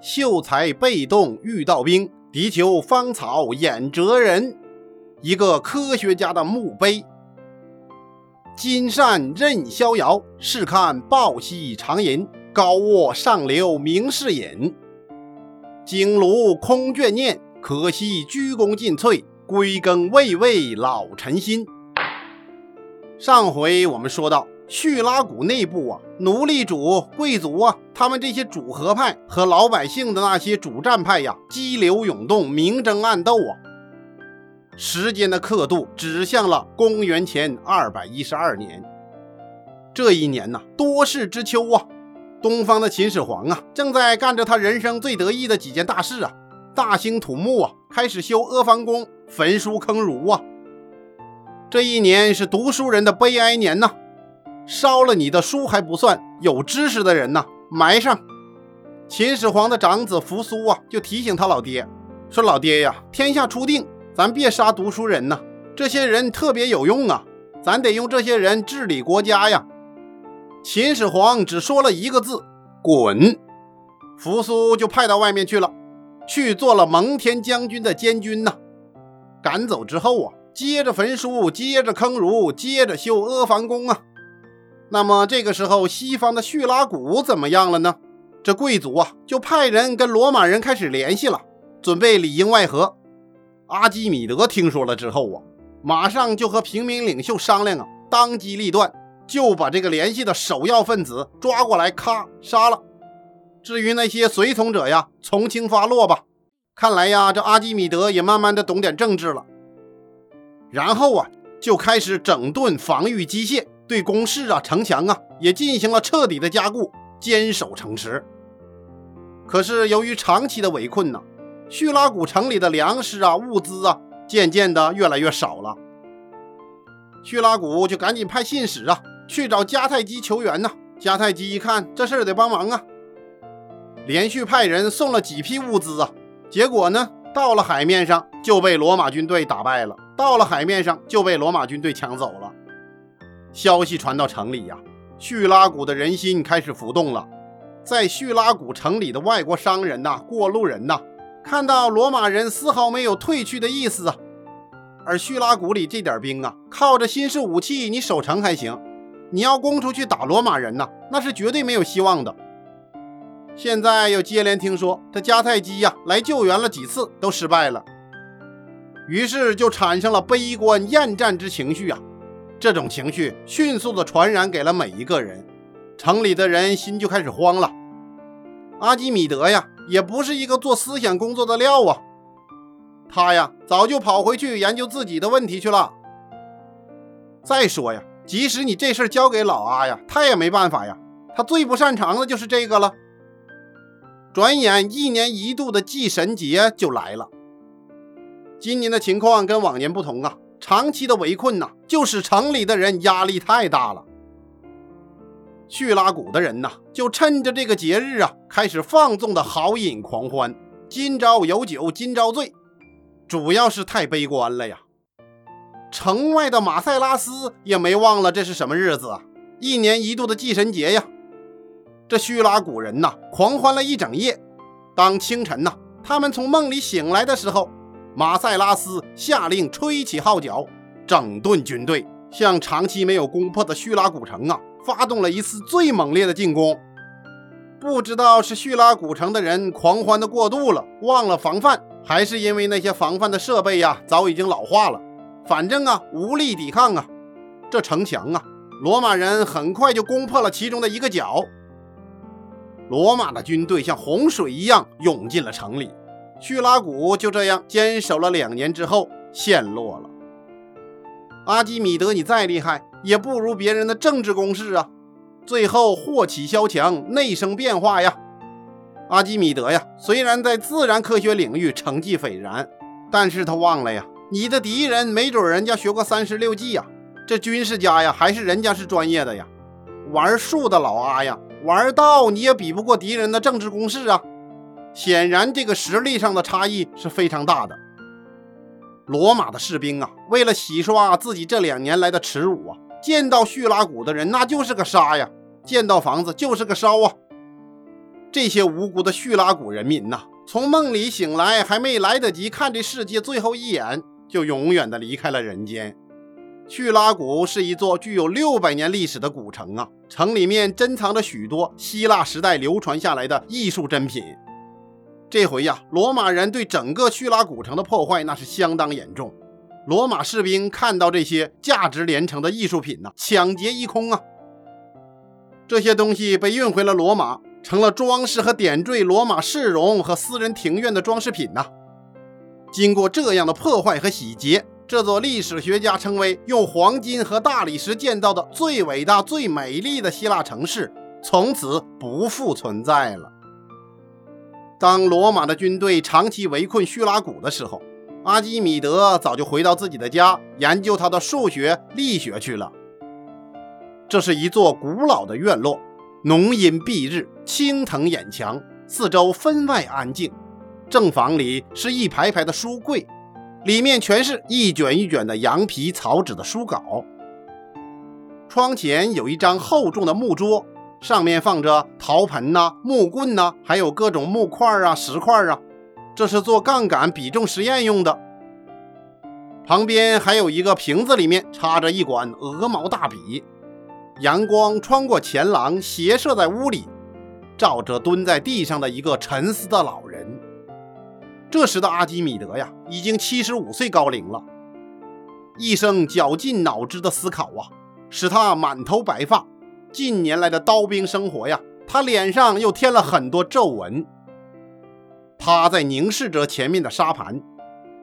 秀才被动遇到兵，敌求芳草掩哲人。一个科学家的墓碑。金扇任逍遥，试看抱膝长吟。高卧上流明士隐，经庐空眷念。可惜鞠躬尽瘁，归耕未为老臣心。上回我们说到，叙拉古内部啊，奴隶主、贵族啊，他们这些主和派和老百姓的那些主战派呀，激流涌动，明争暗斗啊。时间的刻度指向了公元前二百一十二年。这一年呐，多事之秋啊。东方的秦始皇啊，正在干着他人生最得意的几件大事啊，大兴土木啊，开始修阿房宫，焚书坑儒啊。这一年是读书人的悲哀年呐，烧了你的书还不算，有知识的人呐，埋上。秦始皇的长子扶苏啊，就提醒他老爹说：“老爹呀，天下初定，咱别杀读书人呐，这些人特别有用啊，咱得用这些人治理国家呀。”秦始皇只说了一个字：“滚！”扶苏就派到外面去了，去做了蒙恬将军的监军呐。赶走之后啊，接着焚书，接着坑儒，接着修阿房宫啊。那么这个时候，西方的叙拉古怎么样了呢？这贵族啊，就派人跟罗马人开始联系了，准备里应外合。阿基米德听说了之后啊，马上就和平民领袖商量啊，当机立断。就把这个联系的首要分子抓过来，咔杀了。至于那些随从者呀，从轻发落吧。看来呀，这阿基米德也慢慢的懂点政治了。然后啊，就开始整顿防御机械，对工事啊、城墙啊也进行了彻底的加固，坚守城池。可是由于长期的围困呢，叙拉古城里的粮食啊、物资啊，渐渐的越来越少了。叙拉古就赶紧派信使啊。去找迦太基求援呢。迦太基一看这事得帮忙啊，连续派人送了几批物资啊。结果呢，到了海面上就被罗马军队打败了。到了海面上就被罗马军队抢走了。消息传到城里呀，叙拉古的人心开始浮动了。在叙拉古城里的外国商人呐、过路人呐，看到罗马人丝毫没有退去的意思啊。而叙拉古里这点兵啊，靠着新式武器，你守城还行。你要攻出去打罗马人呐，那是绝对没有希望的。现在又接连听说这迦太基呀来救援了几次都失败了，于是就产生了悲观厌战之情绪啊。这种情绪迅速的传染给了每一个人，城里的人心就开始慌了。阿基米德呀，也不是一个做思想工作的料啊，他呀早就跑回去研究自己的问题去了。再说呀。即使你这事交给老阿呀，他也没办法呀。他最不擅长的就是这个了。转眼一年一度的祭神节就来了。今年的情况跟往年不同啊，长期的围困呐，就使城里的人压力太大了。叙拉古的人呐，就趁着这个节日啊，开始放纵的豪饮狂欢，今朝有酒今朝醉，主要是太悲观了呀。城外的马塞拉斯也没忘了这是什么日子啊！一年一度的祭神节呀！这叙拉古人呐，狂欢了一整夜。当清晨呐，他们从梦里醒来的时候，马塞拉斯下令吹起号角，整顿军队，向长期没有攻破的叙拉古城啊，发动了一次最猛烈的进攻。不知道是叙拉古城的人狂欢的过度了，忘了防范，还是因为那些防范的设备呀，早已经老化了。反正啊，无力抵抗啊！这城墙啊，罗马人很快就攻破了其中的一个角。罗马的军队像洪水一样涌进了城里，叙拉古就这样坚守了两年之后陷落了。阿基米德，你再厉害，也不如别人的政治攻势啊！最后祸起萧墙，内生变化呀！阿基米德呀，虽然在自然科学领域成绩斐然，但是他忘了呀。你的敌人没准人家学过三十六计呀，这军事家呀，还是人家是专业的呀。玩术的老阿呀，玩道你也比不过敌人的政治攻势啊。显然，这个实力上的差异是非常大的。罗马的士兵啊，为了洗刷自己这两年来的耻辱啊，见到叙拉古的人那就是个杀呀，见到房子就是个烧啊。这些无辜的叙拉古人民呐，从梦里醒来，还没来得及看这世界最后一眼，就永远的离开了人间。叙拉古是一座具有六百年历史的古城啊，城里面珍藏着许多希腊时代流传下来的艺术珍品。这回呀，罗马人对整个叙拉古城的破坏那是相当严重。罗马士兵看到这些价值连城的艺术品呢，抢劫一空啊！这些东西被运回了罗马，成了装饰和点缀罗马市容和私人庭院的装饰品呐。经过这样的破坏和洗劫，这座历史学家称为用黄金和大理石建造的最伟大、最美丽的希腊城市，从此不复存在了。当罗马的军队长期围困叙拉古的时候，阿基米德早就回到自己的家，研究他的数学、力学去了。这是一座古老的院落，浓荫蔽日，青藤掩墙，四周分外安静。正房里是一排排的书柜，里面全是一卷一卷的羊皮草纸的书稿。窗前有一张厚重的木桌，上面放着陶盆呐、木棍呐，还有各种木块啊、石块啊。这是做杠杆比重实验用的。旁边还有一个瓶子，里面插着一管鹅毛大笔。阳光穿过前廊，斜射在屋里，照着蹲在地上的一个沉思的老人。这时的阿基米德呀，已经七十五岁高龄了。一生绞尽脑汁的思考啊，使他满头白发。近年来的刀兵生活呀，他脸上又添了很多皱纹。他在凝视着前面的沙盘，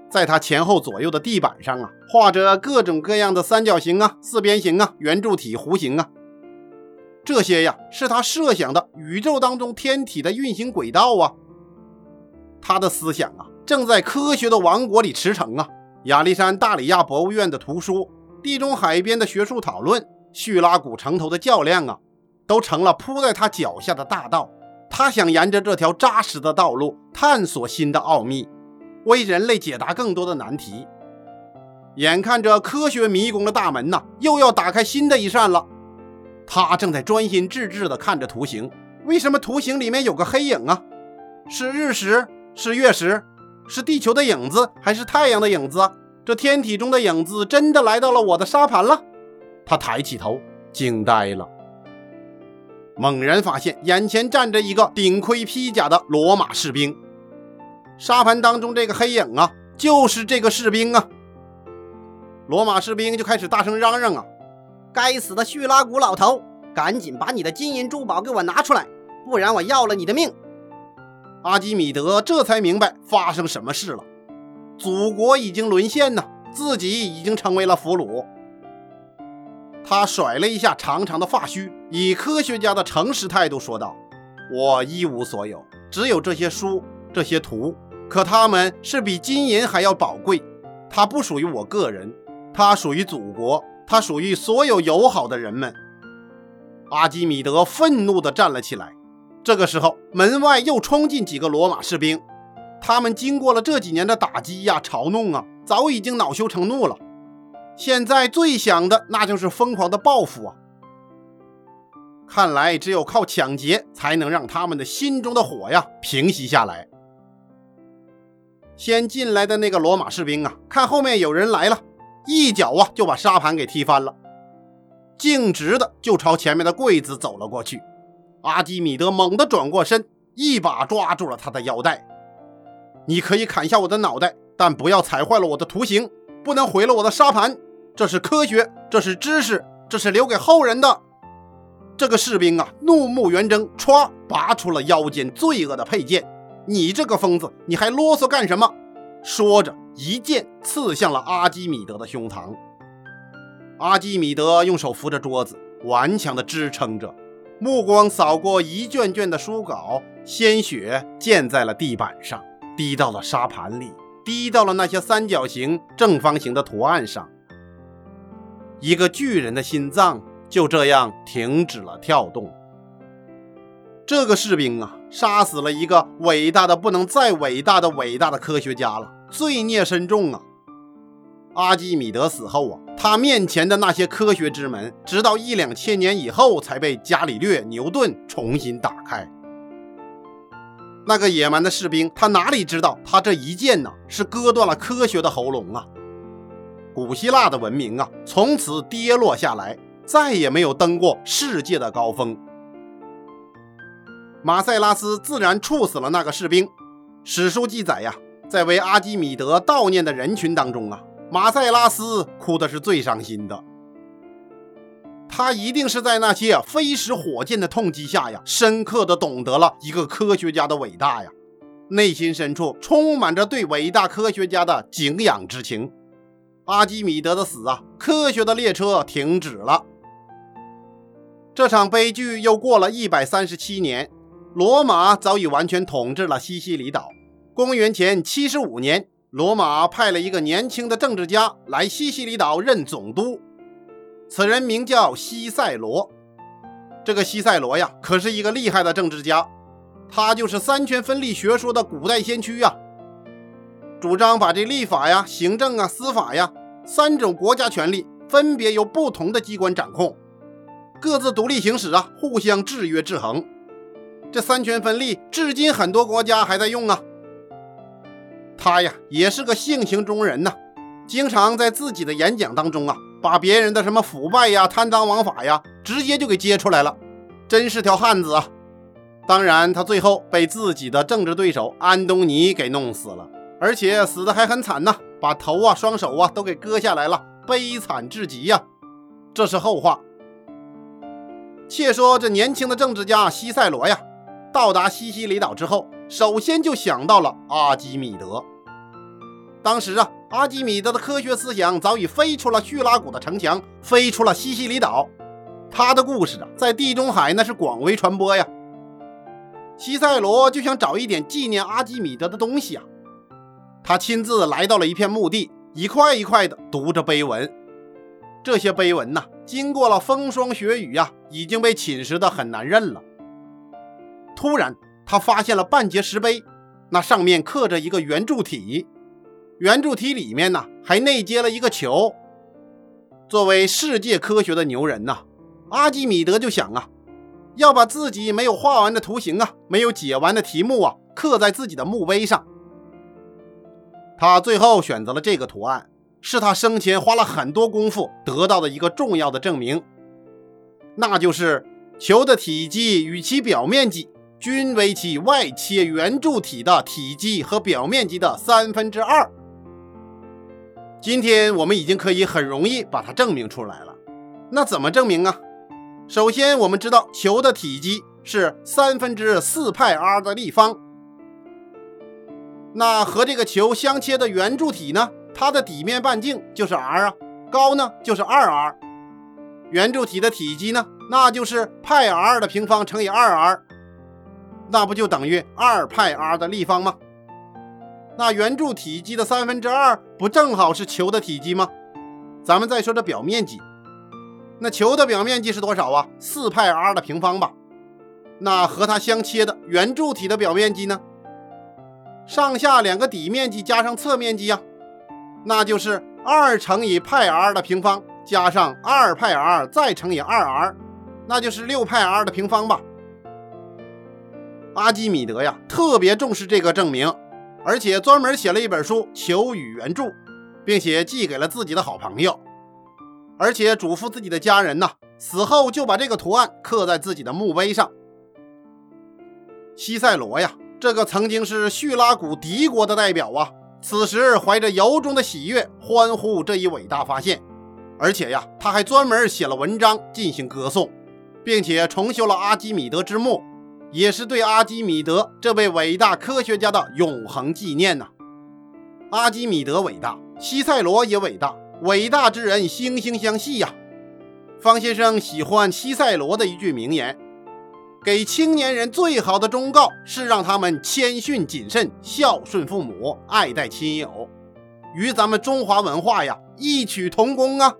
在他前后左右的地板上啊，画着各种各样的三角形啊、四边形啊、圆柱体、弧形啊。这些呀，是他设想的宇宙当中天体的运行轨道啊。他的思想啊，正在科学的王国里驰骋啊。亚历山大里亚博物院的图书，地中海边的学术讨论，叙拉古城头的较量啊，都成了铺在他脚下的大道。他想沿着这条扎实的道路探索新的奥秘，为人类解答更多的难题。眼看着科学迷宫的大门呐，又要打开新的一扇了。他正在专心致志地看着图形，为什么图形里面有个黑影啊？是日食？是月食？是地球的影子？还是太阳的影子？这天体中的影子真的来到了我的沙盘了？他抬起头，惊呆了。猛然发现眼前站着一个顶盔披甲的罗马士兵，沙盘当中这个黑影啊，就是这个士兵啊！罗马士兵就开始大声嚷嚷啊：“该死的叙拉古老头，赶紧把你的金银珠宝给我拿出来，不然我要了你的命！”阿基米德这才明白发生什么事了，祖国已经沦陷呢，自己已经成为了俘虏。他甩了一下长长的发须，以科学家的诚实态度说道：“我一无所有，只有这些书、这些图。可它们是比金银还要宝贵。它不属于我个人，它属于祖国，它属于所有友好的人们。”阿基米德愤怒地站了起来。这个时候，门外又冲进几个罗马士兵，他们经过了这几年的打击呀、嘲弄啊，早已经恼羞成怒了。现在最想的那就是疯狂的报复啊！看来只有靠抢劫才能让他们的心中的火呀平息下来。先进来的那个罗马士兵啊，看后面有人来了，一脚啊就把沙盘给踢翻了，径直的就朝前面的柜子走了过去。阿基米德猛地转过身，一把抓住了他的腰带：“你可以砍下我的脑袋，但不要踩坏了我的图形，不能毁了我的沙盘。”这是科学，这是知识，这是留给后人的。这个士兵啊，怒目圆睁，歘，拔出了腰间罪恶的佩剑。你这个疯子，你还啰嗦干什么？说着，一剑刺向了阿基米德的胸膛。阿基米德用手扶着桌子，顽强地支撑着，目光扫过一卷卷的书稿，鲜血溅在了地板上，滴到了沙盘里，滴到了那些三角形、正方形的图案上。一个巨人的心脏就这样停止了跳动。这个士兵啊，杀死了一个伟大的不能再伟大的伟大的科学家了，罪孽深重啊！阿基米德死后啊，他面前的那些科学之门，直到一两千年以后才被伽利略、牛顿重新打开。那个野蛮的士兵，他哪里知道，他这一剑呢，是割断了科学的喉咙啊！古希腊的文明啊，从此跌落下来，再也没有登过世界的高峰。马塞拉斯自然处死了那个士兵。史书记载呀，在为阿基米德悼念的人群当中啊，马塞拉斯哭的是最伤心的。他一定是在那些飞石火箭的痛击下呀，深刻的懂得了一个科学家的伟大呀，内心深处充满着对伟大科学家的敬仰之情。阿基米德的死啊，科学的列车停止了。这场悲剧又过了一百三十七年。罗马早已完全统治了西西里岛。公元前七十五年，罗马派了一个年轻的政治家来西西里岛任总督，此人名叫西塞罗。这个西塞罗呀，可是一个厉害的政治家，他就是三权分立学说的古代先驱呀，主张把这立法呀、行政啊、司法呀三种国家权力分别由不同的机关掌控，各自独立行使啊，互相制约制衡。这三权分立，至今很多国家还在用啊。他呀，也是个性情中人呐，经常在自己的演讲当中啊，把别人的什么腐败呀、贪赃枉法呀，直接就给揭出来了，真是条汉子啊。当然，他最后被自己的政治对手安东尼给弄死了，而且死的还很惨呐，把头啊、双手啊都给割下来了，悲惨至极呀。这是后话。且说这年轻的政治家西塞罗呀。到达西西里岛之后，首先就想到了阿基米德。当时啊，阿基米德的科学思想早已飞出了叙拉古的城墙，飞出了西西里岛。他的故事啊，在地中海那是广为传播呀。西塞罗就想找一点纪念阿基米德的东西啊。他亲自来到了一片墓地，一块一块的读着碑文。这些碑文呐，经过了风霜雪雨呀，已经被侵蚀的很难认了。突然，他发现了半截石碑，那上面刻着一个圆柱体，圆柱体里面呢还内接了一个球。作为世界科学的牛人呐，阿基米德就想啊，要把自己没有画完的图形啊，没有解完的题目啊，刻在自己的墓碑上。他最后选择了这个图案，是他生前花了很多功夫得到的一个重要的证明，那就是球的体积与其表面积。均为其外切圆柱体的体积和表面积的三分之二。今天我们已经可以很容易把它证明出来了。那怎么证明啊？首先，我们知道球的体积是三分之四派 r 的立方。那和这个球相切的圆柱体呢？它的底面半径就是 r 啊，高呢就是二 r。圆柱体的体积呢，那就是派 r 的平方乘以二 r。那不就等于二派 r 的立方吗？那圆柱体积的三分之二不正好是球的体积吗？咱们再说这表面积，那球的表面积是多少啊？四派 r 的平方吧。那和它相切的圆柱体的表面积呢？上下两个底面积加上侧面积呀，那就是二乘以派 r 的平方加上二派 r 再乘以二 r，那就是六派 r 的平方吧。阿基米德呀，特别重视这个证明，而且专门写了一本书《求与援助》，并且寄给了自己的好朋友，而且嘱咐自己的家人呐，死后就把这个图案刻在自己的墓碑上。西塞罗呀，这个曾经是叙拉古敌国的代表啊，此时怀着由衷的喜悦，欢呼这一伟大发现，而且呀，他还专门写了文章进行歌颂，并且重修了阿基米德之墓。也是对阿基米德这位伟大科学家的永恒纪念呐！阿基米德伟大，西塞罗也伟大，伟大之人惺惺相惜呀。方先生喜欢西塞罗的一句名言：“给青年人最好的忠告是让他们谦逊谨慎、孝顺父母、爱戴亲友，与咱们中华文化呀异曲同工啊。”